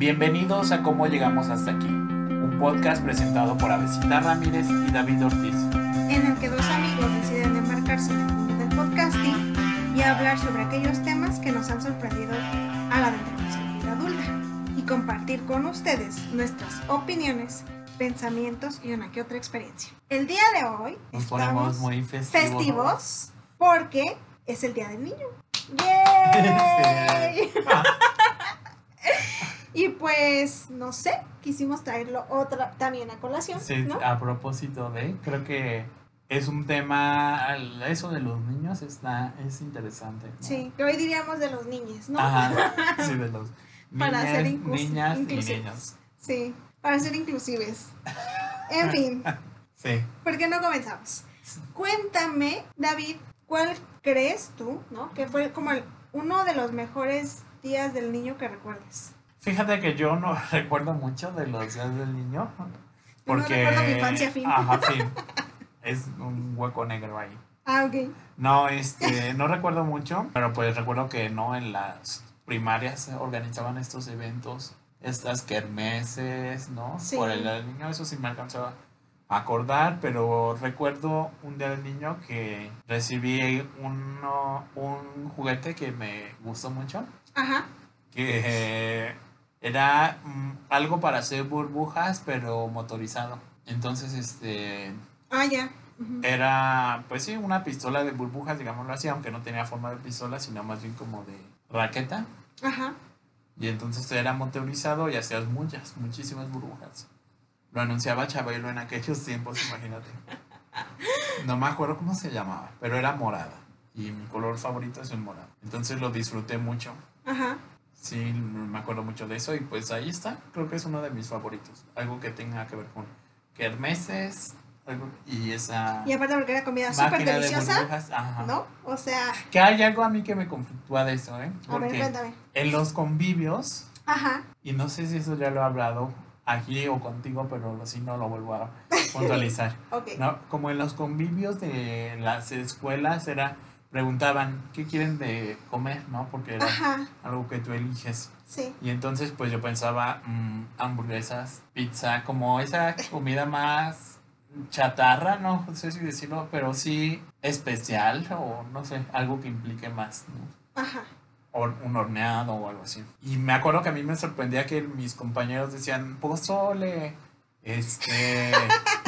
Bienvenidos a Cómo Llegamos Hasta Aquí, un podcast presentado por Avesita Ramírez y David Ortiz. en el que dos amigos deciden embarcarse en el mundo del podcasting y hablar sobre aquellos temas que nos han sorprendido a la vida adulta y compartir con ustedes nuestras opiniones, pensamientos y una que otra experiencia. El día de hoy Nos estamos muy festivos. festivos porque es el Día del Niño. ¡Yay! y pues, no sé, quisimos traerlo otra también a colación, Sí, ¿no? a propósito de, creo que es un tema, eso de los niños está, es interesante. ¿no? Sí, que hoy diríamos de los niños, ¿no? Ajá, sí, de los Para niñas, ser inclus- niñas y inclusivos. niños. Sí, para ser inclusives. En fin, Sí. ¿por qué no comenzamos? Cuéntame, David, ¿cuál crees tú, no? Que fue como el- uno de los mejores días del niño que recuerdes. Fíjate que yo no recuerdo mucho de los días del niño. No Porque. recuerdo mi infancia, fin. Ajá, fin. Es un hueco negro ahí. Ah, ok. No, este, no recuerdo mucho, pero pues recuerdo que no en las primarias se organizaban estos eventos, estas kermeses, ¿no? Sí. Por el Día del niño, eso sí me alcanzó a acordar, pero recuerdo un día del niño que recibí uno, un juguete que me gustó mucho, Ajá. que era mm, algo para hacer burbujas, pero motorizado. Entonces, este, Ah, ya. Era, pues sí, una pistola de burbujas, digámoslo así, aunque no tenía forma de pistola, sino más bien como de raqueta. Ajá. Y entonces era motorizado y hacías muchas, muchísimas burbujas. Lo anunciaba Chabelo en aquellos tiempos, imagínate. No me acuerdo cómo se llamaba, pero era morada. Y mi color favorito es el morado. Entonces lo disfruté mucho. Aja. Sí, me acuerdo mucho de eso y pues ahí está. Creo que es uno de mis favoritos. Algo que tenga que ver con kermeses algo, y esa Y aparte porque era comida súper de deliciosa, burbujas. Ajá. ¿no? O sea, Que hay algo a mí que me conflictúa de eso, ¿eh? a ver, Porque cuéntame. en los convivios, Ajá. y no sé si eso ya lo he hablado aquí o contigo, pero si no lo vuelvo a puntualizar. Ok. ¿no? Como en los convivios de las escuelas era, preguntaban, ¿qué quieren de comer? ¿no? Porque era Ajá. algo que tú eliges. Sí. Y entonces pues yo pensaba mm, hamburguesas, pizza, como esa comida más chatarra, no sé si decirlo, pero sí especial o no sé, algo que implique más, ¿no? Ajá. O un horneado o algo así. Y me acuerdo que a mí me sorprendía que mis compañeros decían pozole, este,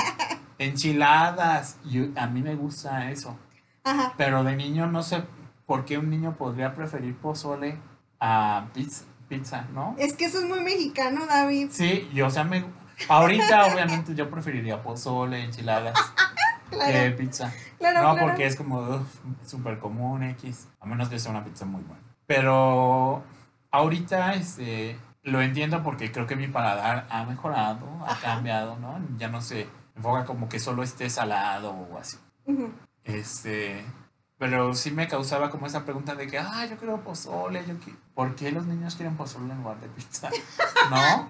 enchiladas, y a mí me gusta eso. Ajá. Pero de niño no sé por qué un niño podría preferir pozole a pizza, pizza ¿no? Es que eso es muy mexicano, David. Sí, y o sea, me, ahorita obviamente yo preferiría pozole, enchiladas Claro. pizza. Claro, no, claro. porque es como súper común X, a menos que sea una pizza muy buena. Pero ahorita este, lo entiendo porque creo que mi paladar ha mejorado, ha Ajá. cambiado, ¿no? Ya no se enfoca como que solo esté salado o así. Este, pero sí me causaba como esa pregunta de que, ah, yo quiero pozole, yo qui- ¿por qué los niños quieren pozole en lugar de pizza? ¿No?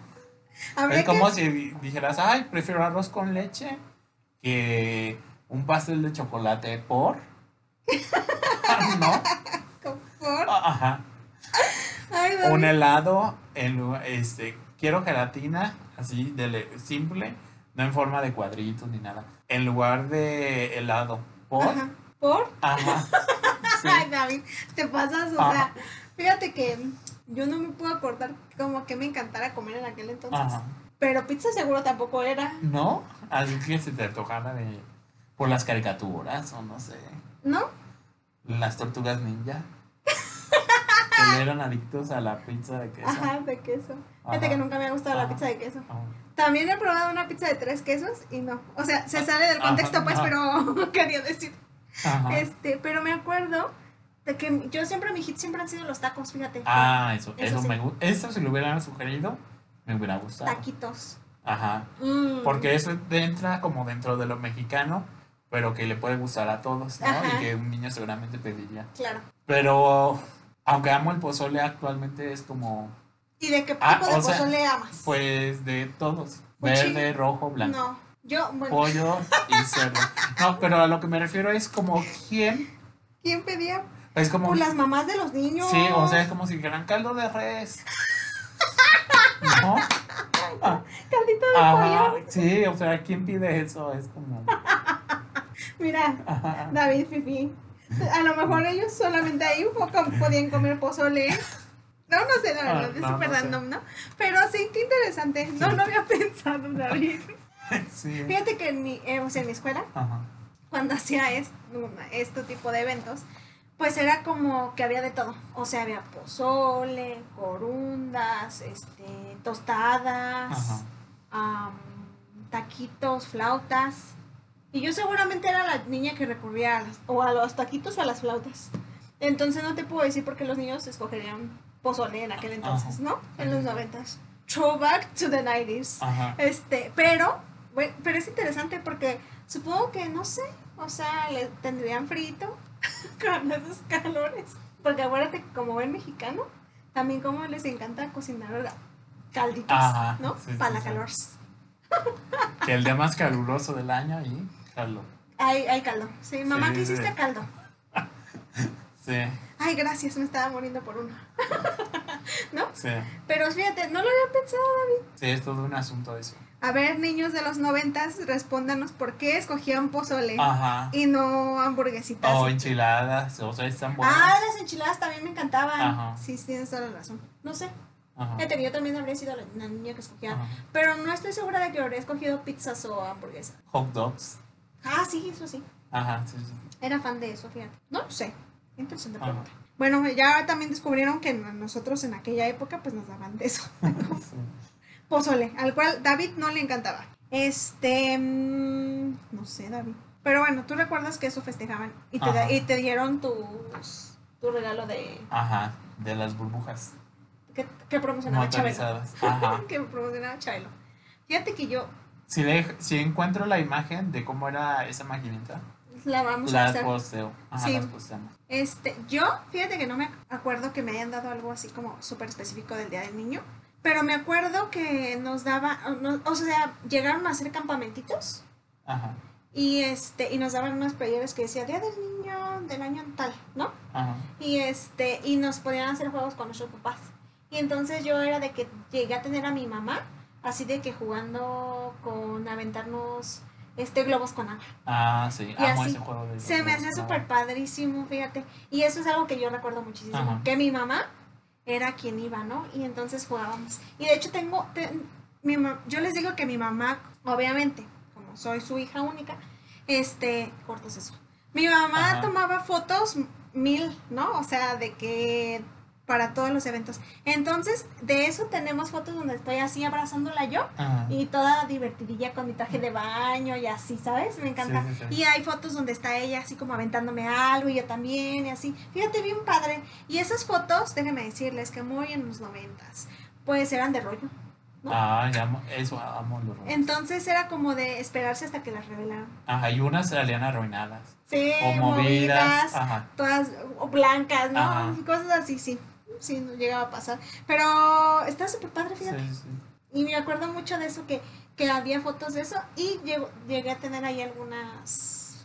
Es como que- si di- dijeras, ay, prefiero arroz con leche que un pastel de chocolate por. ¿No? por- Ajá. Ay, David. Un helado, en, este, quiero gelatina, así, de le- simple, no en forma de cuadritos ni nada. En lugar de helado, por. Ajá. ¿Por? Ajá. Sí. Ay, David, te pasas, o Ajá. sea, fíjate que yo no me puedo acordar como que me encantara comer en aquel entonces. Ajá. Pero pizza seguro tampoco era, ¿No? Así que se te antojara de. por las caricaturas, o no sé. ¿no? Las tortugas ninja. Eran adictos a la pizza de queso. Ajá, de queso. Fíjate Ajá. que nunca me ha gustado la Ajá. pizza de queso. Ah, También he probado una pizza de tres quesos y no. O sea, se sale del contexto, Ajá, pues, ajá. pero quería decir. Ajá. Este, pero me acuerdo de que yo siempre, mi hit siempre han sido los tacos, fíjate. Ah, eso, Eso eso, sí. me gusta. Eso si lo hubieran sugerido, me hubiera gustado. Taquitos. Ajá. Mm. Porque eso entra como dentro de lo mexicano, pero que le puede gustar a todos, ¿no? Ajá. Y que un niño seguramente pediría. Claro. Pero, aunque amo el pozole, actualmente es como, ¿Y de qué tipo Ah, de o sea, pozole amas? pues, de todos. Cuchillo. Verde, rojo, blanco. No, yo, bueno, Pollo y cerdo. No, pero a lo que me refiero es como, ¿quién? ¿quién pedía? Es como... Pues las mamás de los niños. Sí, o sea, es como si dijeran caldo de res. Ajá, pollo. sí, o sea, ¿quién pide eso? Es como... Mira. David Fifi. A lo mejor ellos solamente ahí un poco podían comer pozole. No, no sé, la verdad, Ah, es no, súper no sé. random, ¿no? Pero sí, qué interesante. No lo había pensado, David. Sí. Fíjate que en mi, eh, o sea, en mi escuela, Ajá. cuando hacía est- una- este tipo de eventos, pues era como que había de todo. O sea, había pozole, corundas, este, tostadas, am, taquitos, flautas. Y yo seguramente era la niña que recurría a las, o a los taquitos o a las flautas. Entonces no te puedo decir por qué los niños escogerían pozole en aquel entonces, Ajá. ¿no? En los noventas. Throwback to the 90s. Ajá. Este, pero, bueno, pero es interesante porque supongo que, no sé, o sea, le tendrían frito con esos calores. Porque acuérdate como buen mexicano, también como les encanta cocinar calditos, Ajá, ¿no? sí, sí, Para la sí. calor. Que el día más caluroso del año y calor. Hay, hay caldo. Sí, mamá, Sí, ¿qué hiciste sí. caldo? Sí, Ay, gracias, me estaba muriendo por uno. ¿No? sí. Pero fíjate, no lo había pensado, David. Sí, es todo un asunto eso. A ver, niños de los noventas, respóndanos por qué escogían pozole Ajá. y no hamburguesitas. O enchiladas, o sea, están buenas. Ah, las enchiladas también me encantaban. Ajá. Sí, sí, tienes toda la razón. No sé. Ajá. Fíjate, yo también habría sido la, la niña que escogía. Ajá. Pero no estoy segura de que habría escogido pizzas o hamburguesas. Hot dogs. Ah, sí, eso sí. Ajá, sí, sí. Era fan de eso, fíjate. No lo sé. Interesante Ajá. pregunta. Bueno, ya también descubrieron que nosotros en aquella época pues nos daban de eso. Sí. Pozole, al cual David no le encantaba. Este, mm, no sé, David. Pero bueno, tú recuerdas que eso festejaban y te, da- y te dieron tus, tu regalo de Ajá, de las burbujas que, que promocionaba Chabelo. Ajá. que promocionaba Chabelo. Fíjate que yo Si, le, si encuentro la imagen de cómo era esa maquinita, la vamos a hacer. posteo. Ajá, Sí. las posteamos. Este, yo, fíjate que no me acuerdo que me hayan dado algo así como súper específico del Día del Niño, pero me acuerdo que nos daba, no- o sea, llegaron a hacer campamentitos Ajá, y este, y nos daban unas playeras que decía Día del Niño del año tal, ¿no? ajá. Y este, y nos podían hacer juegos con nuestros papás. Y entonces yo era de que llegué a tener a mi mamá, así de que jugando con aventarnos este globos con agua. Ah, sí, Y amo así, ese juego de Se me hacía súper padrísimo, fíjate. Y eso es algo que yo recuerdo muchísimo. Ajá. Que mi mamá era quien iba, ¿no? Y entonces jugábamos. Y de hecho tengo, te- mi yo les digo que mi mamá, obviamente, como soy su hija única, este, cortos eso. Mi mamá Ajá. tomaba fotos mil, ¿no? O sea, de que para todos los eventos. Entonces, de eso tenemos fotos donde estoy así abrazándola yo Ajá. y toda divertidilla con mi traje de baño y así, ¿sabes? Me encanta. Sí, sí, sí. Y hay fotos donde está ella así como aventándome algo y yo también y así. Fíjate, bien padre. Y esas fotos, déjenme decirles que muy en los noventas, pues eran de rollo. ¿no? Ah, ya amo, eso amo los robots. Entonces era como de esperarse hasta que las revelaran. Ajá, y unas salían arruinadas. Sí, O movidas. Ajá. todas blancas, ¿no? Ajá. Cosas así, sí. Sí, no llegaba a pasar. Pero está súper padre, fíjate. sí. Y me acuerdo mucho de eso, que, que había fotos de eso y llego- llegué a tener ahí algunas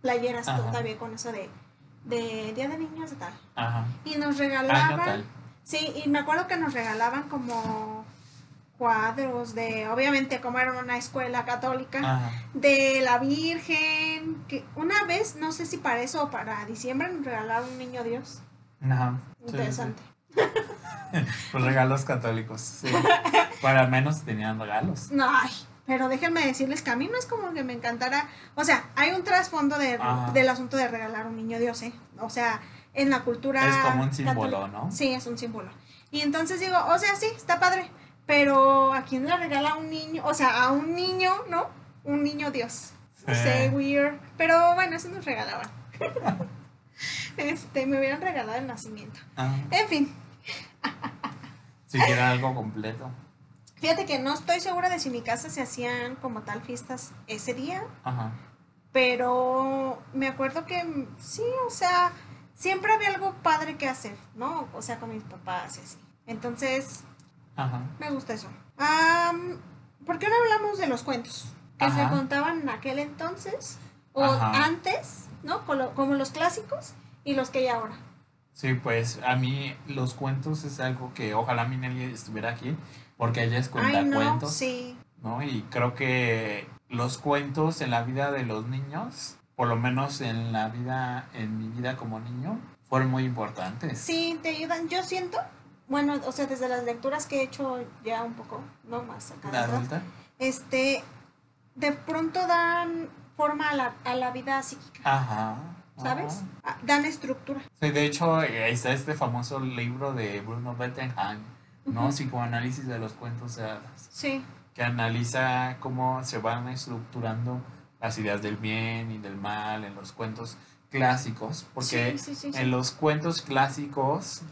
playeras Ajá. todavía con eso de, de Día de Niños y tal. Ajá. Y nos regalaban, sí, y me acuerdo que nos regalaban como cuadros de, obviamente como era una escuela católica, Ajá. de la Virgen, que una vez, no sé si para eso o para diciembre, nos regalaron un niño Dios. Ajá. Interesante. sí. Los regalos católicos. Sí. Para al menos tenían regalos. No, ay, pero déjenme decirles que a mí no es como que me encantara. O sea, hay un trasfondo de, Ajá. del asunto de regalar un niño Dios, ¿eh? O sea, en la cultura. Es como un símbolo, católica- ¿no? Sí, es un símbolo. Y entonces digo, o sea, sí, está padre. Pero ¿a quién le regala un niño? O sea, a un niño, ¿no? Un niño Dios. No Sí. sé, weird. Pero bueno, eso nos regalaban. este, me hubieran regalado el nacimiento. Ajá. En fin, Si quieren algo completo. fíjate que no estoy segura de si en mi casa se hacían como tal fiestas ese día. Ajá. Pero me acuerdo que sí, o sea, siempre había algo padre que hacer, ¿no? O sea, con mis papás y así. Entonces, Ajá. me gusta eso. Am, ¿Por qué no hablamos de los cuentos que se contaban en aquel entonces o Ajá. antes, ¿no? Como, como los clásicos y los que hay ahora. Sí, pues a mí los cuentos es algo que ojalá mi Nelly estuviera aquí, porque ella es Ay, no, cuentacuentos. sí. ¿no? Y creo que los cuentos en la vida de los niños, por lo menos en la vida, en mi vida como niño, fueron muy importantes. Sí, te ayudan. Yo siento, bueno, o sea, desde las lecturas que he hecho ya un poco, no más acá ¿La adulta? este, de pronto dan forma a la, a la vida psíquica, Ajá. ¿Sabes? ajá. Ah, Dan estructura. Sí, de hecho, eh, está este famoso libro de Bruno Bettenheim, ¿no? Ujú. Psicoanálisis de los cuentos de hadas, Sí, que analiza cómo se van estructurando las ideas del bien y del mal en los cuentos clásicos, porque sí, sí, sí, en los cuentos clásicos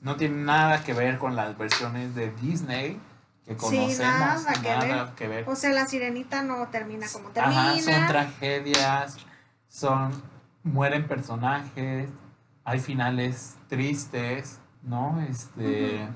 no tienen nada que ver con las versiones de Disney que conocemos, nada que nada ver. que ver. O sea, la sirenita no termina como termina. Ajá, son tragedias, son mueren personajes, hay finales tristes, ¿no? Este,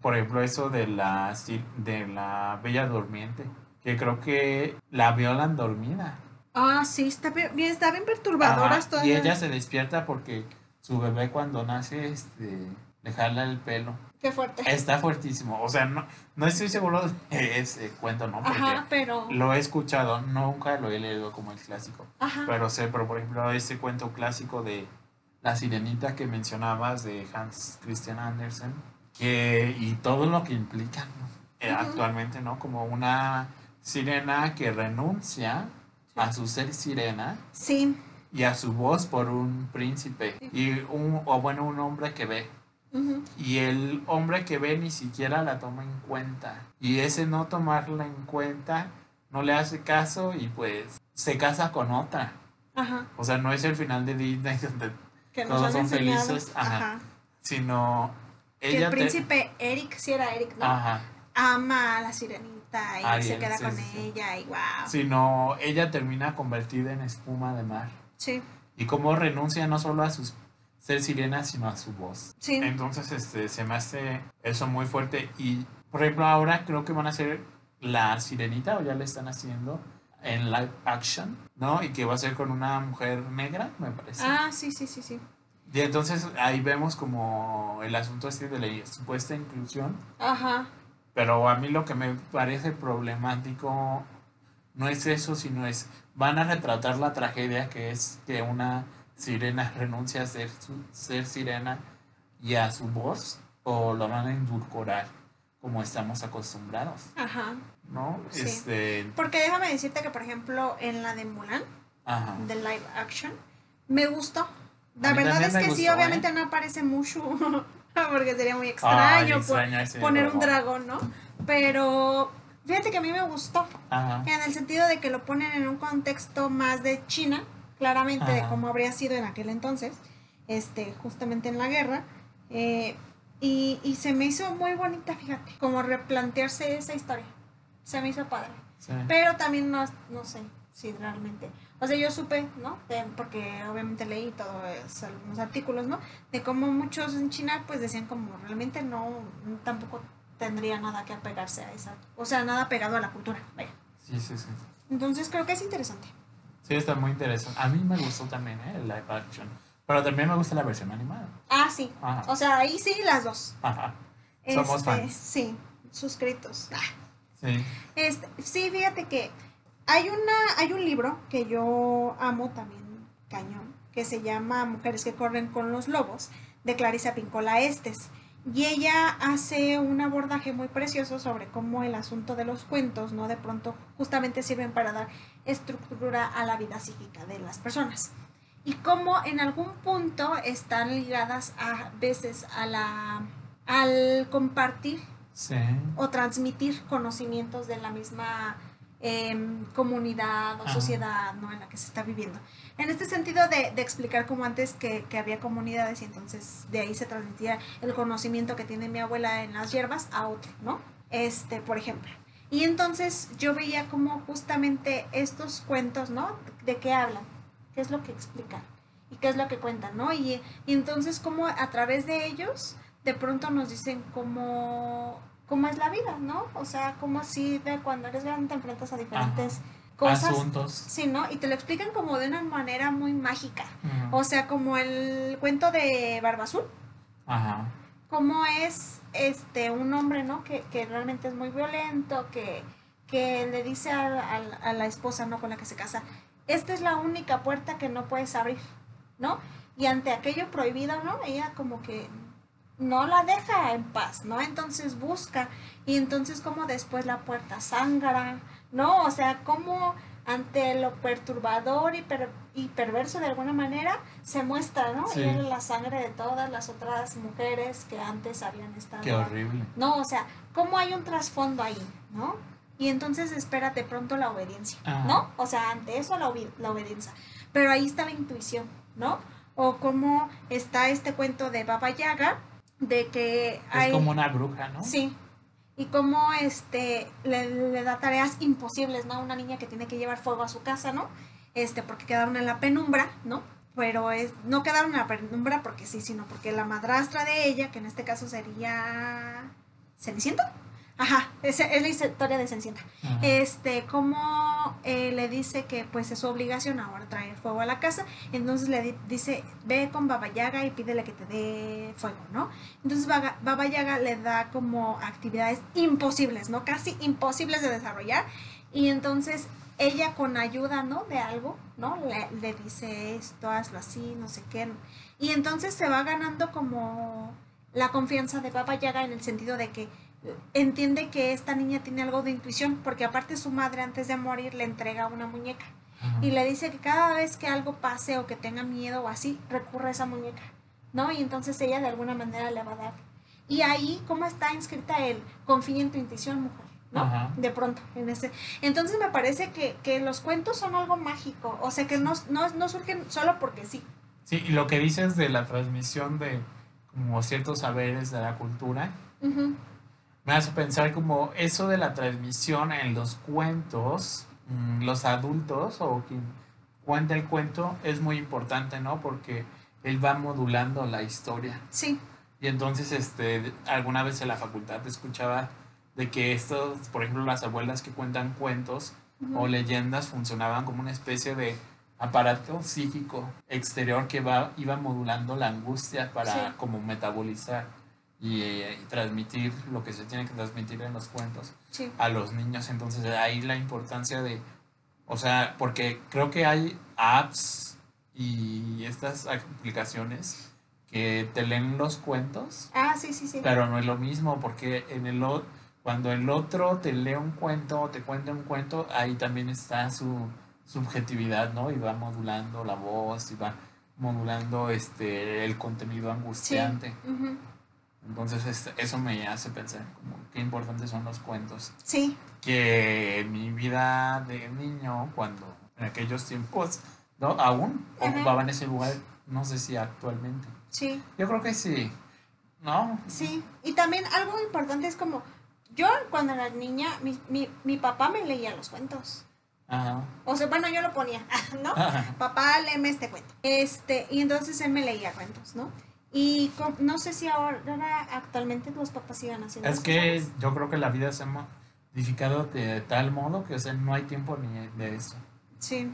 por ejemplo, eso de la de la Bella Durmiente, que creo que la violan dormida. Ah, sí, está bien, está bien perturbadora y la- ella se despierta porque su bebé cuando nace este le jala el pelo. Qué fuerte. Está fuertísimo, o sea, no no estoy seguro de ese cuento, ¿no? Porque Ajá, pero. lo he escuchado, nunca lo he leído como el clásico. Ajá. Pero sé, pero por ejemplo, ese cuento clásico de La Sirenita que mencionabas de Hans Christian Andersen, que y todo lo que implica ¿no? Eh, actualmente, ¿no? Como una sirena que renuncia a su ser sirena Sí. y a su voz por un príncipe y un o bueno, un hombre que ve. Y el hombre que ve ni siquiera la toma en cuenta. Y ese no tomarla en cuenta no le hace caso y pues se casa con otra. Ajá. O sea, no es el final de Disney donde, Que Todos son enseñado. felices, ajá. Ajá. sino Que ella el te- príncipe Eric, si era Eric, ¿no? ajá, Ama a la sirenita y se Ariel, queda sí, con sí, ella y wow. sino ella termina convertida en espuma de mar. Sí, Y como renuncia no solo a su ser sirena, sino a su voz. sí. Entonces, este, se me hace eso muy fuerte. Y, por ejemplo, ahora creo que van a hacer la sirenita, o ya le están haciendo, en live action, ¿no? Y que va a ser con una mujer negra, me parece. Ah, sí, sí, sí, sí. Y entonces ahí vemos como el asunto este de la supuesta inclusión. Ajá. Pero a mí lo que me parece problemático no es eso, sino es, van a retratar la tragedia que es que una sirena renuncia a ser, su- ser sirena y a su voz, o lo van a endulcorar como estamos acostumbrados, Ajá. ¿no? Sí. Este, Porque déjame decirte que, por ejemplo, en la de Mulan, ajá. de live action, me gustó. La A verdad es que sí, gustó, obviamente ¿eh? no aparece mucho, porque sería muy extraño poner un dragón. dragón, ¿no? Pero fíjate que a mí me gustó, Ajá. en el sentido de que lo ponen en un contexto más de China, claramente de Ajá. cómo habría sido en aquel entonces, este, justamente en la guerra. eh, y, y se me hizo muy bonita, fíjate, como replantearse esa historia. Se me hizo padre. Sí. Pero también no, no sé si realmente. O sea, yo supe, ¿no? De- porque obviamente leí todos algunos artículos, ¿no? De cómo muchos en China pues decían como realmente no, tampoco tendría nada que apegarse a esa. O sea, nada pegado a la cultura. Vaya. Sí, sí, sí. Entonces creo que es interesante. Sí, está muy interesante. A mí me gustó también, ¿eh? El live action. Pero también me gusta la versión animada. Ah, sí. Ajá. O sea, ahí sí las dos. Ajá. Somos Este, fans. Sí, suscritos. Ah. Sí. Este, sí, fíjate que hay una, hay un libro que yo amo también, cañón, que se llama Mujeres que corren con los lobos, de Clarisa Pincola Estes. Y ella hace un abordaje muy precioso sobre cómo el asunto de los cuentos, ¿no? De pronto justamente sirven para dar estructura a la vida psíquica de las personas. Y cómo en algún punto están ligadas a veces a la al compartir Sí. o transmitir conocimientos de la misma em, comunidad o sociedad ¿no? en la que se está viviendo. En este sentido de, de explicar como antes que, que había comunidades y entonces de ahí se transmitía el conocimiento que tiene mi abuela en las hierbas a otro, ¿no? Este, por ejemplo. Y entonces yo veía como justamente estos cuentos, ¿no? ¿De qué hablan? ¿Qué es lo que explican? ¿Y qué es lo que cuentan, no? Y, y entonces como a través de ellos de pronto nos dicen cómo, cómo es la vida, ¿no? O sea, cómo así de cuando eres grande te enfrentas a diferentes cosas. Asuntos. Sí, ¿no? Y te lo explican como de una manera muy mágica. O sea, como el cuento de Barba Azul, Ajá. Cómo es este un hombre, ¿no? Que, que realmente es muy violento, que, que le dice a, a- la esposa, ¿no? Con la que se casa, esta es la única puerta que no puedes abrir, ¿no? Y ante aquello prohibido, ¿no? Ella como que no la deja en paz, ¿no? Entonces busca y entonces como después la puerta sangra, ¿no? O sea, como ante lo perturbador y, per- y perverso de alguna manera se muestra, ¿no? Sí. Y era la sangre de todas las otras mujeres que antes habían estado. Qué horrible. No, o sea, cómo hay un trasfondo ahí, ¿no? Y entonces espera de pronto la obediencia, Ajá. ¿no? O sea, ante eso la, la obediencia. Pero ahí está la intuición, ¿no? O cómo está este cuento de Baba Yaga, de que Es hay... como una bruja, ¿no? Sí. Y cómo este, le, da tareas imposibles, ¿no? Una niña que tiene que llevar fuego a su casa, ¿no? Este, porque quedaron en la penumbra, ¿no? Pero es, no quedaron en la penumbra porque sí, sino porque la madrastra de ella, que en este caso sería... ¿Cenicienta? Ajá, es, es la historia de Cenicienta. Ajá. Este, como eh, le dice que pues es su obligación ahora traer fuego a la casa, entonces le di- dice, ve con Baba Yaga y pídele que te dé fuego, ¿no? Entonces Baga- Baba Yaga le da como actividades imposibles, ¿no? Casi imposibles de desarrollar. Y entonces ella con ayuda, ¿no? De algo, ¿no? Le, le dice esto, hazlo así, no sé qué. Y entonces se va ganando como la confianza de Baba Yaga en el sentido de que entiende que esta niña tiene algo de intuición, porque aparte su madre antes de morir le entrega una muñeca Ajá. y le dice que cada vez que algo pase o que tenga miedo o así, recurre a esa muñeca, ¿no? Y entonces ella de alguna manera le va a dar. Y ahí, ¿cómo está inscrita el confía en tu intuición, mujer? ¿no? Ajá. De pronto, en ese. Entonces me parece que, que los cuentos son algo mágico, o sea que no, no, no surgen solo porque sí. Sí, y lo que dices de la transmisión de como ciertos saberes de la cultura, Ujú, me hace pensar como eso de la transmisión en los cuentos, mm, los adultos o quien cuenta el cuento es muy importante, ¿no? Porque él va modulando la historia. Sí, Y entonces, este, alguna vez en la facultad escuchaba de que estos, por ejemplo, las abuelas que cuentan cuentos o leyendas funcionaban como una especie de aparato psíquico exterior que va, iba modulando la angustia para Sí. como metabolizar y, eh, y transmitir lo que se tiene que transmitir en los cuentos sí, a los niños. Entonces ahí la importancia de, o sea, porque creo que hay apps y estas aplicaciones que te leen los cuentos ah, sí, sí, sí, pero no es lo mismo porque en el o- cuando el otro te lee un cuento o te cuenta un cuento, ahí también está su subjetividad, ¿no? Y va modulando la voz y va modulando este el contenido sí, angustiante. ujú, Entonces este, eso me hace pensar como qué importantes son los cuentos. sí, Que en mi vida de niño, cuando en aquellos tiempos, ¿no? Aún ocupaban ese lugar, no sé si actualmente. sí. Yo creo que sí. ¿No? Sí, y también algo importante es como, yo cuando era niña, mi, mi, mi papá me leía los cuentos. Ajá. O sea, bueno, yo lo ponía, ¿no? Papá, léeme este cuento. Este, y entonces él me leía cuentos, ¿no? Y com- no sé si ahora actualmente los papás sigan haciendo Es que ¿sabes? yo creo que la vida se ha modificado de tal modo que o sea, no hay tiempo ni de eso, Sí,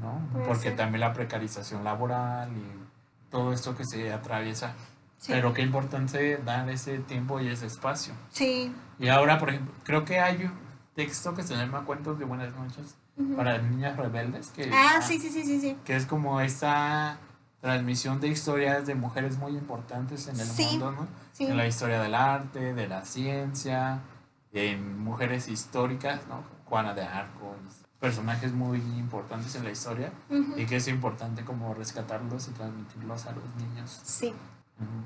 ¿no? Puede Porque ser. también la precarización laboral y todo esto que se atraviesa. sí. Pero qué importante dar ese tiempo y ese espacio. Sí. Y ahora, por ejemplo, creo que hay un texto que se llama Cuentos de Buenas Noches ujú. para niñas rebeldes, que, Ah, sí, sí, sí, sí, sí. que es como esta transmisión de historias de mujeres muy importantes en el Sí. mundo, ¿no? Sí, en la historia del arte, de la ciencia, en mujeres históricas, ¿no? Juana de Arco, personajes muy importantes en la historia y que es importante como rescatarlos y transmitirlos a los niños. sí.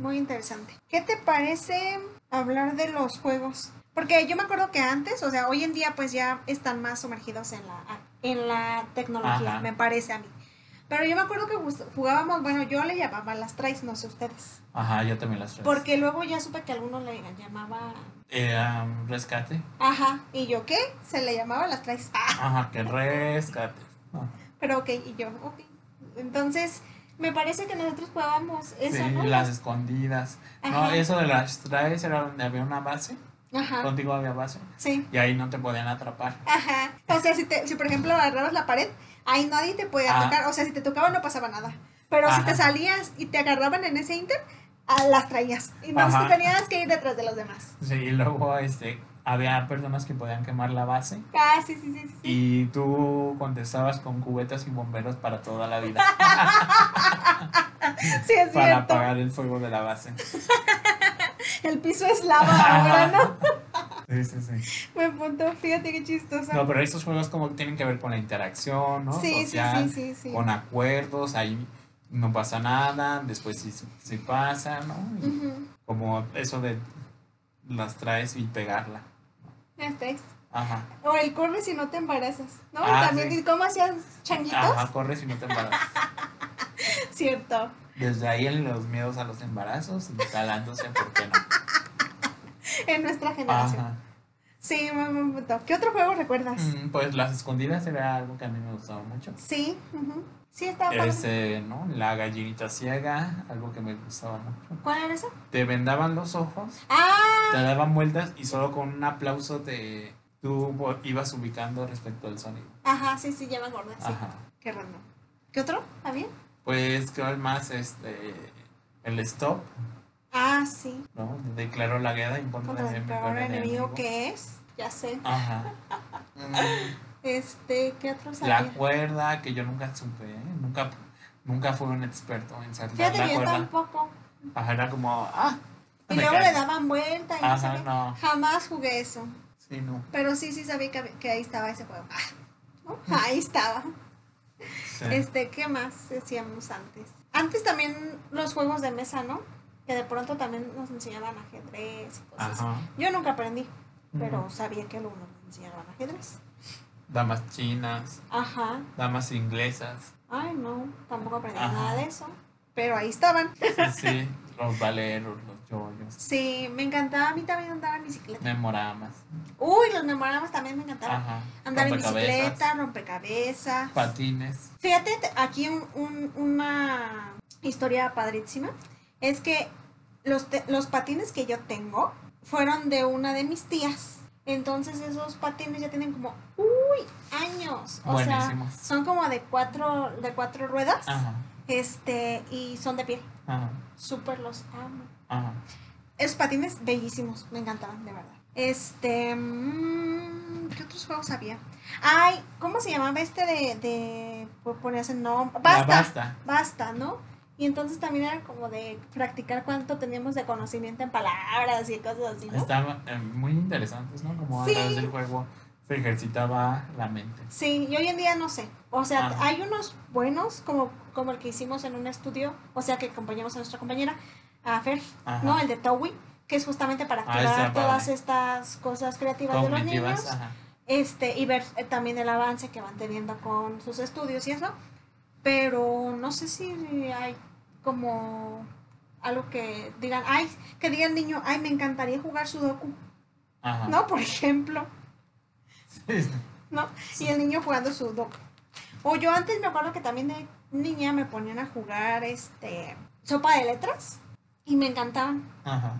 Muy interesante. ¿Qué te parece hablar de los juegos? Porque yo me acuerdo que antes, o sea, hoy en día pues ya están más sumergidos en la, en la tecnología, Ajá. me parece a mí. Pero yo me acuerdo que jugábamos, bueno, yo le llamaba las trays, no sé ustedes. Ajá, yo también las traigo. Porque luego ya supe que algunos le llamaban, Eh, um, rescate. ajá, y yo qué, se le llamaba las trays. Ah, Ajá, que rescate. Ah, pero ok, y yo, ok. Entonces, me parece que nosotros jugábamos eso, sí, ¿no? las escondidas. No, Ajá. eso de las traes era donde había una base. Ajá, Contigo había base. sí. Y ahí no te podían atrapar. Ajá. O sea, si, te, si por ejemplo agarrabas la pared, ahí nadie te podía Ah. tocar. O sea, si te tocaba no pasaba nada. Pero si te salías y te agarraban en ese inter, las traías. Y Ajá. tú tenías que ir detrás de los demás. Sí, y luego este, había personas que podían quemar la base Ah, sí, sí, sí, sí, sí. y tú contestabas con cubetas y bomberos para toda la vida Sí, es para cierto. apagar el fuego de la base. El piso es lava ahora, ¿no? Sí, sí, sí. Buen punto. Fíjate qué chistoso. No, pero estos juegos como tienen que ver con la interacción, ¿no? sí, sí, Social, sí, sí, sí. con acuerdos, ahí no pasa nada, después sí, sí pasa, ¿no? Y. Como eso de las traes y pegarla. Ya estáis. Ajá. O el corre si no te embarazas, ¿no? Ah, También, sí. ¿y cómo hacías changuitos? Ajá, corres y no te embarazas. Cierto. Desde ahí en los miedos a los embarazos, instalándose, ¿por qué no? En nuestra generación. Ajá. Sí, muy buen punto. ¿Qué otro juego recuerdas? Mm, Pues las escondidas era algo que a mí me gustaba mucho. Sí, ujú. sí, estaba. Ese, ¿no? La gallinita ciega, algo que me gustaba mucho. ¿Cuál era ese? Te vendaban los ojos, te Ah, daban vueltas y solo con un aplauso te tú ibas ubicando respecto al sonido. ajá, sí, sí, ya me acordé. Sí. Ajá. Qué random. ¿Qué otro? ¿Había? Pues creo el más este el stop, Ah, sí. ¿no? Declaró la guerra en contra Contra de el mi peor enemigo enemigo. que es. Ya sé. Ajá. Este, ¿qué otro La sabía? cuerda, que yo nunca supe, ¿eh? nunca, nunca fui un experto en saltar Fíjate la yo cuerda. tampoco. Ajá, era como, ah, Y luego le daban vuelta y no sé Ajá, no. Jamás jugué eso. Sí, no. Pero sí, sí sabía que, que ahí estaba ese juego. Ah, ¿no? Ahí estaba. Sí. Este, ¿qué más decíamos antes? Antes también los juegos de mesa, ¿no? Que de pronto también nos enseñaban ajedrez y cosas. Ajá. Yo nunca aprendí, pero sabía que algunos nos enseñaban ajedrez. Damas chinas, Ajá. damas inglesas. Ay, no, tampoco aprendí Ajá. nada de eso. Pero ahí estaban. Sí, sí, los valeros, los yoyos, Sí, me encantaba a mí también andar en bicicleta. memoramas. Uy, los memoramas también me encantaban. Ajá. Andar en bicicleta, rompecabezas. Patines. Fíjate, te- aquí un- un- una historia padrísima. Es que los, los patines que yo tengo fueron de una de mis tías. Entonces esos patines ya tienen como, uy, años. O sea, son como de cuatro, de cuatro ruedas. Ajá. Este, y son de piel. Ajá. Súper los amo. Ajá. Esos patines bellísimos, me encantaban, de verdad. Este, mm, ¿qué otros juegos había? Ay, ¿cómo se llamaba este de, de ponías el nombre? Basta, basta. basta, ¿no? Y entonces también era como de practicar cuánto teníamos de conocimiento en palabras y cosas así, ¿no? Estaban eh, muy interesantes, ¿no? Como Sí. a través del juego se ejercitaba la mente. Sí, y hoy en día no sé. O sea, Ajá. hay unos buenos, como, como el que hicimos en un estudio, o sea, que acompañamos a nuestra compañera, a Fer, Ajá. ¿no? El de Towi, que es justamente para Ah, activar está todas padre. estas cosas creativas de los niños. ajá. este y ver eh, también el avance que van teniendo con sus estudios y eso pero no sé si hay como algo que digan ay que diga el niño ay me encantaría jugar sudoku Ajá. no por ejemplo Sí, sí. no y el niño jugando sudoku o yo antes me acuerdo que también de niña me ponían a jugar este sopa de letras y me encantaban Ajá.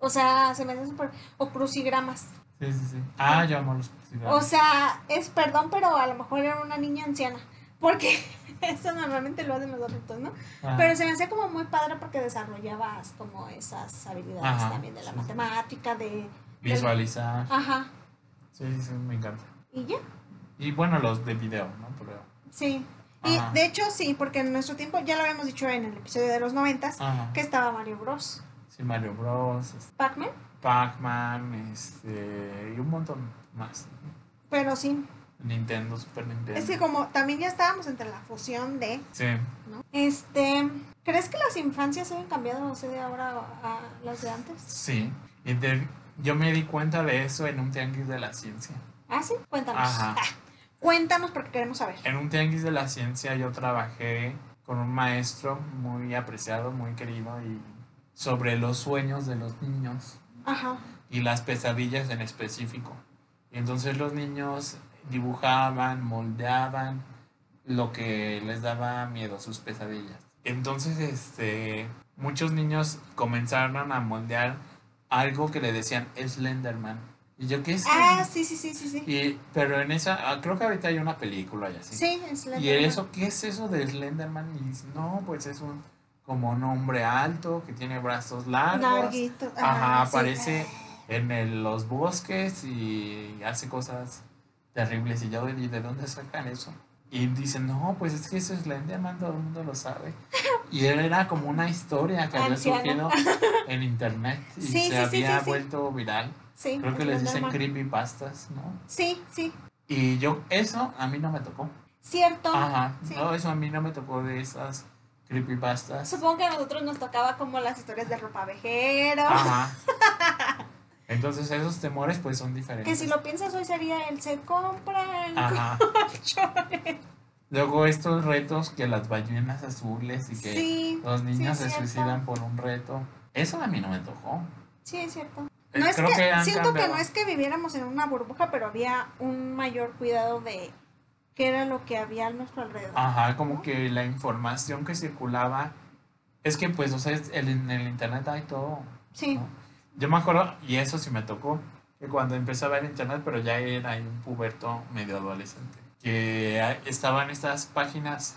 o sea se me hacían súper o crucigramas Sí, sí, sí. Ah, yo amo los O sea, es perdón, pero a lo mejor era una niña anciana. Porque eso normalmente lo hacen los adultos, ¿no? Ajá. Pero se me hacía como muy padre porque desarrollabas como esas habilidades Ajá, también de la sí. matemática, de... Visualizar. Ajá. Sí, sí, sí, me encanta. Y ya, Y bueno, los de video, ¿no? Pero, sí. Y de hecho sí, porque en nuestro tiempo, ya lo habíamos dicho en el episodio de los noventas, que estaba Mario Bros. Sí, Mario Bros, este, Pac-Man, Pac-Man, este, y un montón más. pero sí. Nintendo, Super Nintendo. Es que como también ya estábamos entre la fusión de... Sí. ¿no? Este, ¿crees que las infancias se han cambiado o sea, de ahora a las de antes? Sí. Y de- yo me di cuenta de eso en un tianguis de la ciencia. Ah, sí, cuéntanos. Ajá. Ah, cuéntanos porque queremos saber. En un tianguis de la ciencia yo trabajé con un maestro muy apreciado, muy querido y sobre los sueños de los niños Ajá. y las pesadillas en específico. Y entonces los niños dibujaban, moldeaban lo que les daba miedo, sus pesadillas. Entonces, este, muchos niños comenzaron a moldear algo que le decían Slenderman. Y yo, ¿qué es? Ah, sí, sí, sí, sí, sí. Y, pero en esa, ah, creo que ahorita hay una película y así. Sí, la ¿Y eso qué es eso de Slenderman? Y dice, no, pues es un como un hombre alto que tiene brazos largos. Larguito. Ajá, sí. parece en el- los bosques y hace cosas terribles. Y yo, ¿y de dónde sacan eso? Y dicen, no, pues es que eso es Slenderman, todo el mundo lo sabe. Y él era como una historia que había surgido en internet y Sí, se sí, había sí, vuelto viral. Creo que les dicen creepypastas, ¿no? Sí, sí. Y yo, eso a mí no me tocó. Cierto. Ajá, no, eso a mí no me tocó de esas creepypastas. Supongo que a nosotros nos tocaba como las historias de ropa vejero. Ajá. Entonces esos temores pues son diferentes. Que si lo piensas hoy sería el se compran Ajá. colchones. Luego estos retos que las ballenas azules y que Sí, los niños sí, se cierto. suicidan por un reto. Eso a mí no me tocó. sí, es cierto. Eh, No es que, siento que no es que viviéramos en una burbuja, pero había un mayor cuidado de qué era lo que había a nuestro alrededor. Ajá, como que la información que circulaba es que pues, o sea, el- en el internet hay todo. sí, ¿no? Yo me acuerdo, y eso sí me tocó, que cuando empecé a ver internet, pero ya era un puberto medio adolescente, que estaban estas páginas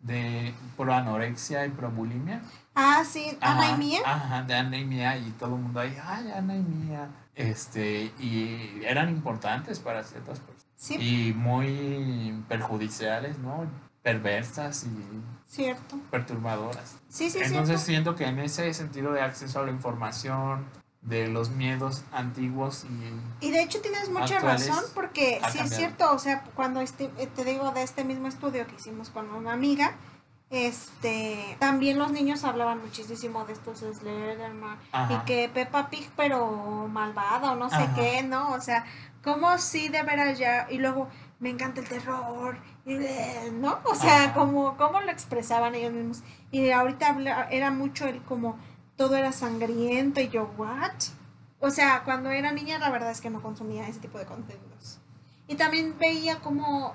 de pro anorexia y pro bulimia. Ah, sí, Ana y Ajá, Mía. Ajá, de Ana y Mía, y todo el mundo ahí, ay, Ana y Mía. Este, y eran importantes para ciertas personas. Sí, Y muy perjudiciales, ¿no? Perversas y cierto. perturbadoras. Sí, sí, Entonces cierto. siento que en ese sentido de acceso a la información, de los miedos antiguos y... Y de hecho tienes mucha razón porque sí es cierto, o sea, cuando este, eh, te digo de este mismo estudio que hicimos con una amiga, este, también los niños hablaban muchísimo de estos Slenderman y que Peppa Pig pero malvada o no sé Ajá. qué, ¿no? O sea, como si de veras ya y luego me encanta el terror, y, ¿no? O sea, como cómo lo expresaban ellos mismos. Y ahorita era mucho el como todo era sangriento y yo, ¿what? O sea, cuando era niña la verdad es que no consumía ese tipo de contenidos. Y también veía como,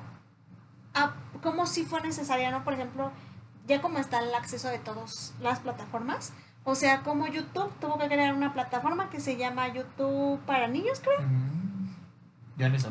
ah, como si fue necesaria, ¿no? Por ejemplo, ya como está el acceso de todas las plataformas, o sea, como YouTube tuvo que crear una plataforma que se llama YouTube para niños, creo, Mm.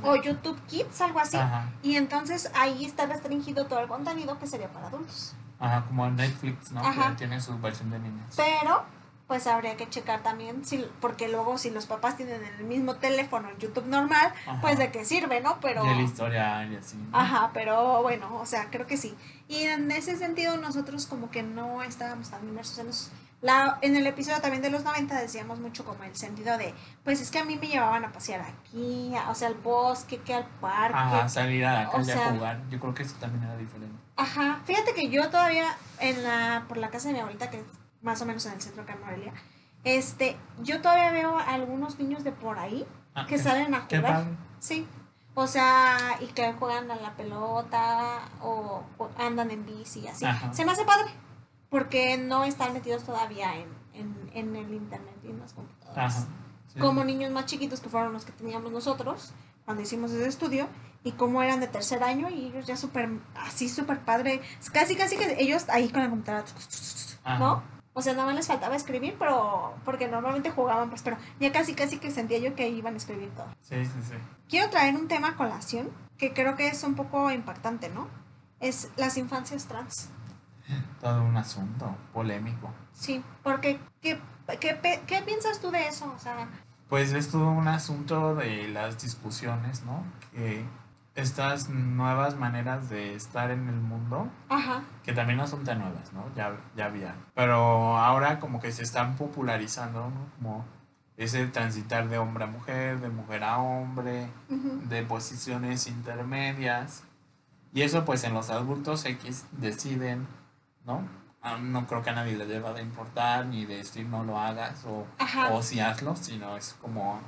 O YouTube Kids, algo así. Ajá, Y entonces ahí está restringido todo el contenido que sería para adultos. ajá, como Netflix, ¿no? Ajá. Que tiene su versión de niños. Pero, pues habría que checar también, si, porque luego si los papás tienen en el mismo teléfono el YouTube normal, Ajá. pues de qué sirve, ¿no? Pero... Y el historial y así. ¿no? Ajá, pero bueno, o sea, creo que sí. Y en ese sentido nosotros como que no estábamos tan inmersos en los... La, en el episodio también de los 90 decíamos mucho como el sentido de, pues es que a mí me llevaban a pasear aquí, a- o sea, al bosque, que al parque. Ajá, salir a la O calle sea- a jugar. Yo creo que eso también era diferente. Ajá, fíjate que yo todavía en la por la casa de mi abuelita que es más o menos en el centro de Morelia, este, yo todavía veo a algunos niños de por ahí Ah, que qué- salen a jugar. Sí. O sea, y que juegan a la pelota o, o andan en bici y así. Ajá. Se me hace padre porque no están metidos todavía en, en, en el internet y en las computadoras. Ajá. sí. Como niños más chiquitos que fueron los que teníamos nosotros cuando hicimos ese estudio y como eran de tercer año y ellos ya súper, así súper padre. Casi, casi que ellos ahí con la computadora, Ajá. ¿no? O sea, nada más les faltaba escribir, pero porque normalmente jugaban, pues, pero ya casi, casi que sentía yo que iban a escribir todo. Sí, sí, sí. Quiero traer un tema a colación que creo que es un poco impactante, ¿no? Es las infancias trans. Todo un asunto polémico. Sí, porque ¿qué, qué, qué piensas tú de eso? O sea, Pues es todo un asunto de las discusiones, ¿no? Que estas nuevas maneras de estar en el mundo, ajá, que también no son tan nuevas, ¿no? Ya, ya había. Pero ahora como que se están popularizando, ¿no? Como ese transitar de hombre a mujer, de mujer a hombre, de posiciones intermedias. Y eso pues en los adultos X deciden, ¿no? No creo que a nadie le deba de importar ni de decir no lo hagas o, ajá, o si hazlo, sino es como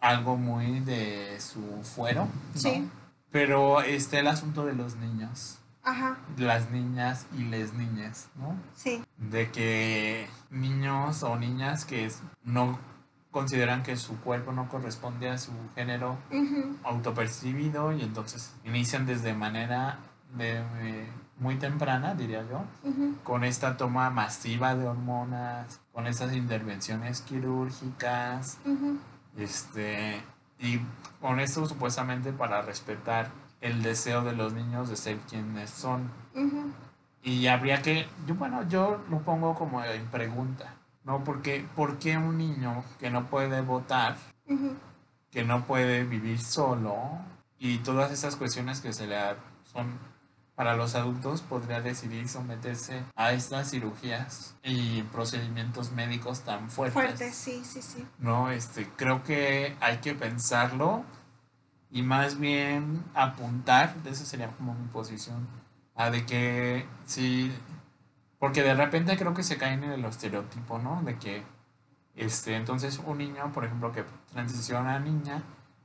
algo muy de su fuero. ¿no? Sí. Pero está el asunto de los niños, ajá, las niñas y les niñas, ¿no? sí, De que niños o niñas que no consideran que su cuerpo no corresponde a su género autopercibido y entonces inician desde manera de, de muy temprana, diría yo, con esta toma masiva de hormonas, con estas intervenciones quirúrgicas, este, y con esto supuestamente para respetar el deseo de los niños de ser quienes son. Y habría que, yo bueno, yo lo pongo como en pregunta. ¿no? Porque, ¿Por qué un niño que no puede votar, que no puede vivir solo y todas esas cuestiones que se le son para los adultos podría decidir someterse a estas cirugías y procedimientos médicos tan fuertes? Fuerte, sí, sí, sí. No, este, creo que hay que pensarlo y más bien apuntar, de eso sería como mi posición, a de que sí, porque de repente creo que se caen en el estereotipo, ¿no? De que, este, entonces un niño, por ejemplo, que transiciona a niña,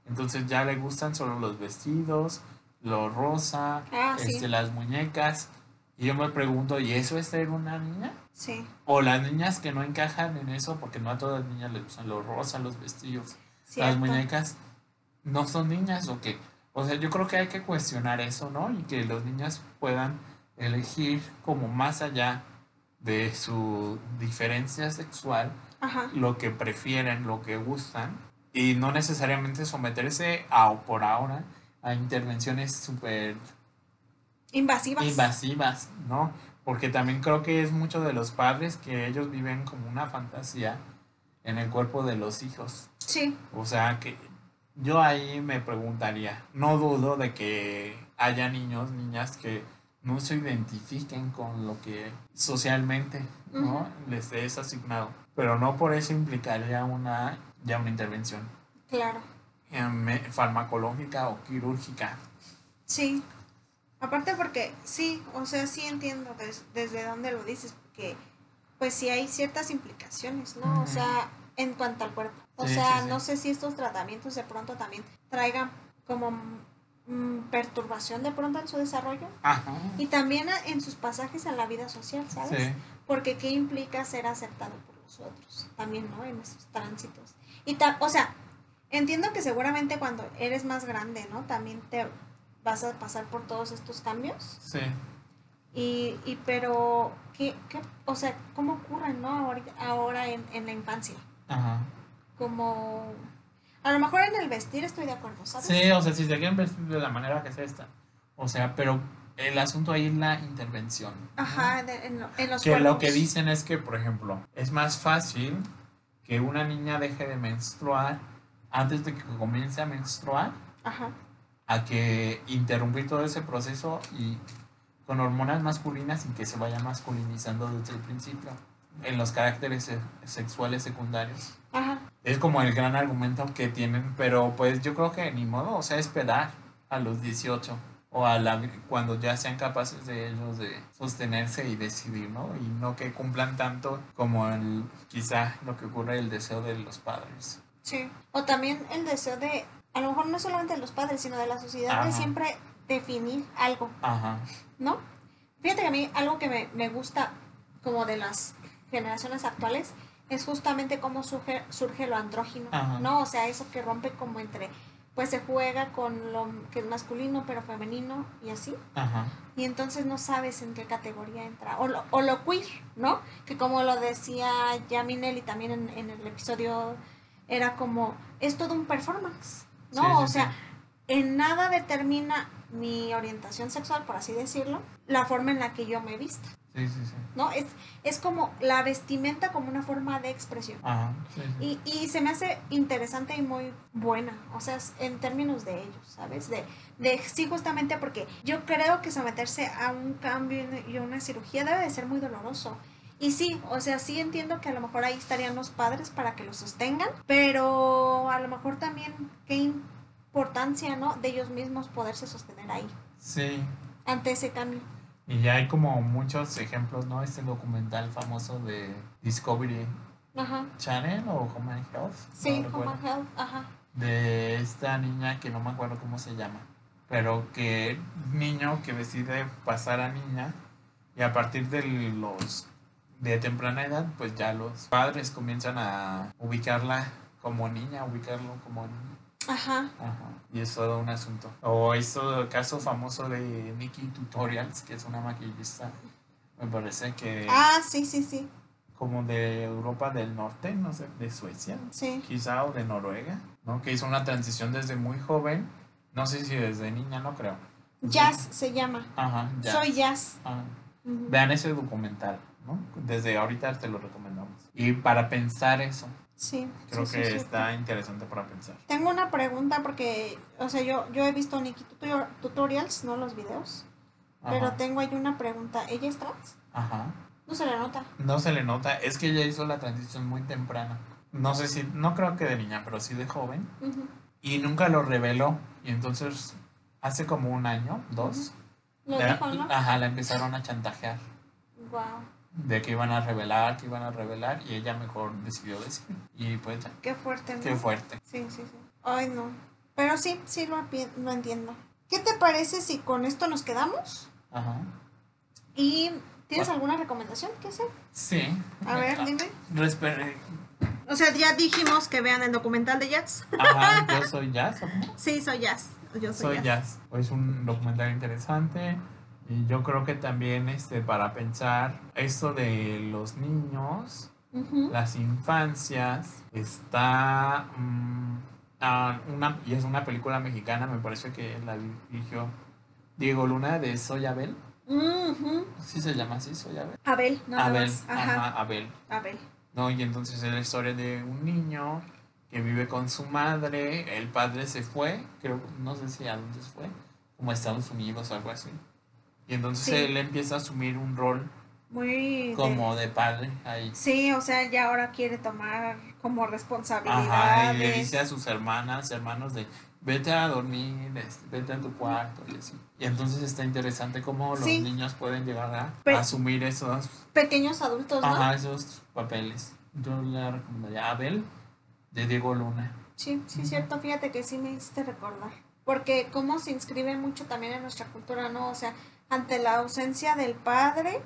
entonces ya le gustan solo los vestidos, lo rosa, Ah, sí. este, las muñecas, y yo me pregunto, ¿y eso es ser una niña? Sí, O las niñas que no encajan en eso, porque no a todas las niñas les gustan los rosas, los vestidos, cierto. las muñecas, no son niñas o qué. O sea, yo creo que hay que cuestionar eso, ¿no? Y que los niños puedan elegir como más allá de su diferencia sexual, Ajá. lo que prefieren, lo que gustan, y no necesariamente someterse a, o por ahora a intervenciones súper Invasivas. invasivas, ¿no? Porque también creo que es mucho de los padres que ellos viven como una fantasía en el cuerpo de los hijos. Sí, O sea, que yo ahí me preguntaría, no dudo de que haya niños, niñas que no se identifiquen con lo que socialmente, ¿no? Les es asignado. Pero no por eso implicaría una, ya una intervención claro. Eh, farmacológica o quirúrgica. Sí. Aparte porque sí, o sea, sí entiendo des- desde dónde lo dices, porque pues sí hay ciertas implicaciones, ¿no? O sea, en cuanto al cuerpo. O Sí, sea, sí, sí. no sé si estos tratamientos de pronto también traigan como mm, perturbación de pronto en su desarrollo Ajá. y también a- en sus pasajes en la vida social, ¿sabes? Porque qué implica ser aceptado por los otros, también, ¿no? En esos tránsitos. Y ta- o sea, entiendo que seguramente cuando eres más grande, ¿no? También te vas a pasar por todos estos cambios. Sí. Y, y pero, ¿qué, qué, o sea, ¿cómo ocurren, ¿no? Ahora, ahora en, en la infancia. Ajá. Como, a lo mejor en el vestir estoy de acuerdo, ¿sabes? Sí, o sea, si se quieren vestir de la manera que sea esta. O sea, pero el asunto ahí es la intervención. ¿no? Ajá, de- en, lo- en los Que lo cuerpos. que dicen es que, por ejemplo, es más fácil que una niña deje de menstruar antes de que comience a menstruar Ajá, a que interrumpir todo ese proceso y con hormonas masculinas y que se vaya masculinizando desde el principio en los caracteres se- sexuales secundarios. ajá, Es como el gran argumento que tienen, pero pues yo creo que ni modo, o sea, esperar a los 18 o a la, cuando ya sean capaces de ellos de sostenerse y decidir, ¿no? Y no que cumplan tanto como el, quizá lo que ocurre el deseo de los padres. Sí. O también el deseo de, a lo mejor no solamente de los padres, sino de la sociedad, de siempre definir algo. Ajá, ¿no? Fíjate que a mí algo que me, me gusta como de las generaciones actuales es justamente cómo surge, surge lo andrógino, Ajá. ¿no? O sea, eso que rompe como entre, pues se juega con lo que es masculino pero femenino y así, ajá, y entonces no sabes en qué categoría entra, o lo, o lo queer, ¿no? Que como lo decía ya Minelli también en, en el episodio, era como, es todo un performance, ¿no? Sí, sí, o sea, en nada determina mi orientación sexual, por así decirlo, la forma en la que yo me vista, sí, sí, sí. ¿no? Es, es como la vestimenta como una forma de expresión. Ajá. Y, y se me hace interesante y muy buena, o sea, en términos de ellos, ¿sabes? De, de sí, justamente porque yo creo que someterse a un cambio y a una cirugía debe de ser muy doloroso. Y sí, o sea, sí entiendo que a lo mejor ahí estarían los padres para que lo sostengan, pero a lo mejor también qué importancia, ¿no? De ellos mismos poderse sostener ahí, Sí, ante ese cambio. y ya hay como muchos ejemplos, ¿no? Este documental famoso de Discovery Ajá. Channel o Human Health. Sí, no Health, ajá. de esta niña que no me acuerdo cómo se llama, pero que niño que decide pasar a niña y a partir de los de temprana edad, pues ya los padres comienzan a ubicarla como niña, ubicarlo como niña. Ajá. Ajá. Y es todo un asunto. O hizo el caso famoso de Nikki Tutorials, que es una maquillista, me parece que Ah, sí, sí, sí. como de Europa del Norte, no sé, de Suecia Sí. quizá o de Noruega, ¿no? Que hizo una transición desde muy joven, no sé si desde niña, no creo. Jazz se llama. Ajá. Soy Jazz. Ujú. Vean ese documental, ¿no? Desde ahorita te lo recomendamos. Y para pensar eso, Sí. creo sí, que sí, sí. está interesante para pensar. Tengo una pregunta porque, o sea, yo, yo he visto Nikki tutor- tutorials, no los videos, pero tengo ahí una pregunta. ¿Ella es trans? Ajá. No se le nota. No se le nota, es que ella hizo la transición muy temprana. No sé si, no creo que de niña, pero sí de joven. Y nunca lo reveló. Y entonces, hace como un año, dos, Lo la, dijo, ¿no? ajá, la empezaron a chantajear. Wow, De que iban a revelar, que iban a revelar. Y ella mejor decidió decir. Y pues ya, qué fuerte, ¿no? qué fuerte. Sí, sí, sí. Ay, no. Pero sí, sí lo, lo entiendo. ¿Qué te parece si con esto nos quedamos? Ajá. ¿Y tienes Bueno. alguna recomendación que hacer? Sí. A ver, Ah, dime. respe- O sea, ya dijimos que vean el documental de Jazz. Ajá, yo soy Jazz, ¿o? Sí, soy Jazz. Yo soy, Soy Jazz. Es un documental interesante yo creo que también este para pensar esto de los niños, las infancias, está mm, ah, una y es una película mexicana, me parece que la dirigió Diego Luna de Soy Abel. Ujú. Sí se llama así, Soy Abel. Abel, nada Abel, más. Ajá. ajá, Abel. Abel. ¿no? Y entonces es la historia de un niño que vive con su madre, el padre se fue, creo, no sé si a dónde se fue, como a Estados Unidos o algo así. Y entonces Sí. él empieza a asumir un rol Muy. como de padre ahí. Sí, o sea, ya ahora quiere tomar como Ajá, responsabilidades. y le dice a sus hermanas, hermanos de vete a dormir, este, vete a tu cuarto y así. Y entonces está interesante cómo los Sí. niños pueden llegar a Pe- asumir esos, Pequeños adultos, ¿no? ajá, esos papeles. Yo le recomendaría Abel de Diego Luna. Sí, sí, Ujú. cierto. Fíjate que sí me hiciste recordar. Porque cómo se inscribe mucho también en nuestra cultura, ¿no? O sea, ante la ausencia del padre,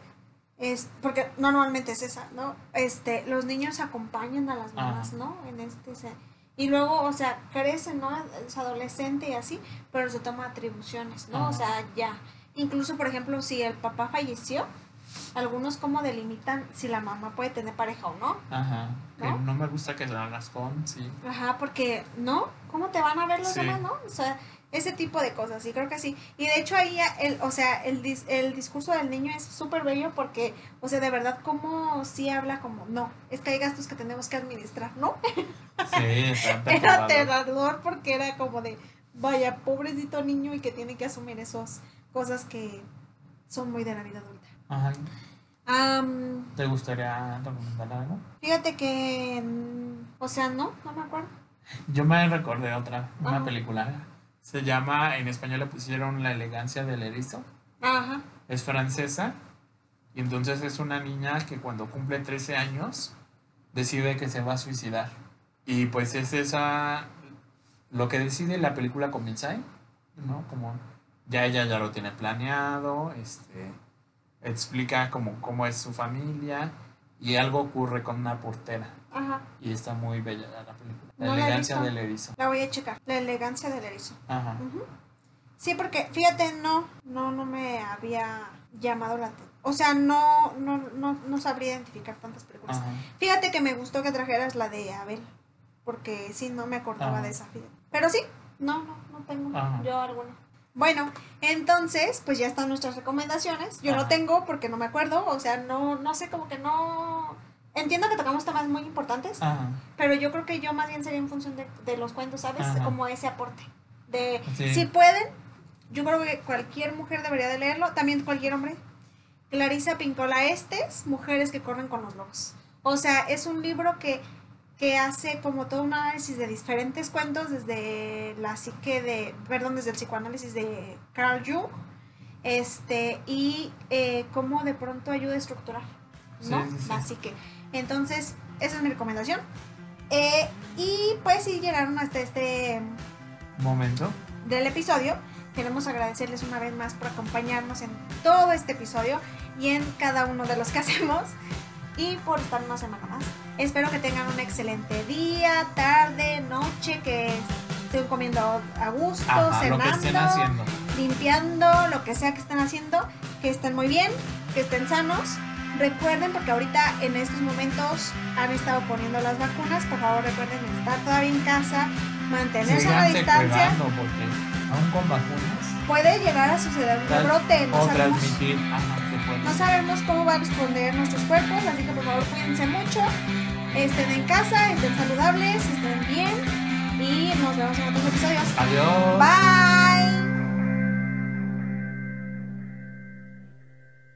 es porque normalmente es esa, ¿no? Este, los niños acompañan a las mamás, Ajá. ¿no? En este y luego, o sea, crecen, ¿no? Es adolescente y así, pero se toma atribuciones, ¿no? O sea, ya. Incluso, por ejemplo, si el papá falleció, algunos como delimitan si la mamá puede tener pareja o no. Ajá. ¿No? no me gusta que se hagas con, sí. Ajá, porque, ¿no? ¿Cómo te van a ver los Sí. demás, no? O sea, ese tipo de cosas, sí, creo que sí. Y de hecho ahí, el, o sea, el, dis- el discurso del niño es súper bello porque, o sea, de verdad, como sí habla como, no, es que hay gastos que tenemos que administrar, ¿no? Sí, Era aterrador. porque era como de, vaya, pobrecito niño y que tiene que asumir esas cosas que son muy de la vida adulta. Ajá. Am, ¿Te gustaría recomendar algo? fíjate que, o sea, no, no me acuerdo. Yo me recordé otra, una Ajá. película. Se llama, en español le pusieron La elegancia del erizo. Ajá, Es francesa. Y entonces es una niña que cuando cumple 13 años decide que se va a suicidar. Y pues es esa lo que decide la película comienza ahí, ¿no? Como ya ella ya lo tiene planeado, este explica como cómo es su familia y algo ocurre con una portera ajá. y está muy bella la película. La No la elegancia visto. del erizo. La voy a checar. La elegancia del erizo. Ajá. Sí, porque fíjate, no, no, no me había llamado la atención. O sea, no, no, no, no sabría identificar tantas películas. Ajá. Fíjate que me gustó que trajeras la de Abel, porque sí, no me acordaba Ajá. de esa. fíjate. Pero sí, no, no, no tengo Ajá. yo alguna. Bueno, entonces, pues ya están nuestras recomendaciones. Yo no tengo porque no me acuerdo, o sea, no, no sé, como que no... Entiendo que tocamos temas muy importantes, Ajá. pero yo creo que yo más bien sería en función de, de los cuentos, ¿sabes? Ajá. Como ese aporte. De Sí. si pueden, yo creo que cualquier mujer debería de leerlo, también cualquier hombre. Clarisa Pincola Estes, Mujeres que corren con los lobos. O sea, es un libro que, que hace como todo un análisis de diferentes cuentos desde la psique de, perdón, desde el psicoanálisis de Carl Jung, este, y eh, cómo de pronto ayuda a estructurar, ¿no? Sí, sí, sí. La psique. Entonces, esa es mi recomendación. Eh, y pues si llegaron hasta este Momento. del episodio. Queremos agradecerles una vez más por acompañarnos en todo este episodio y en cada uno de los que hacemos y por estar una semana más. Espero que tengan un excelente día, tarde, noche, que estén comiendo a gusto, Ajá, cenando, limpiando, lo que sea que estén haciendo, que estén muy bien, que estén sanos. Recuerden, porque ahorita en estos momentos han estado poniendo las vacunas, por favor recuerden estar todavía en casa, mantenerse a la distancia porque aún con vacunas puede llegar a suceder un rebrote, no sabemos. No sabemos cómo va a responder nuestros cuerpos, así que por favor cuídense mucho. Estén en casa, estén saludables, estén bien. Y nos vemos en otros episodios. Adiós. Bye.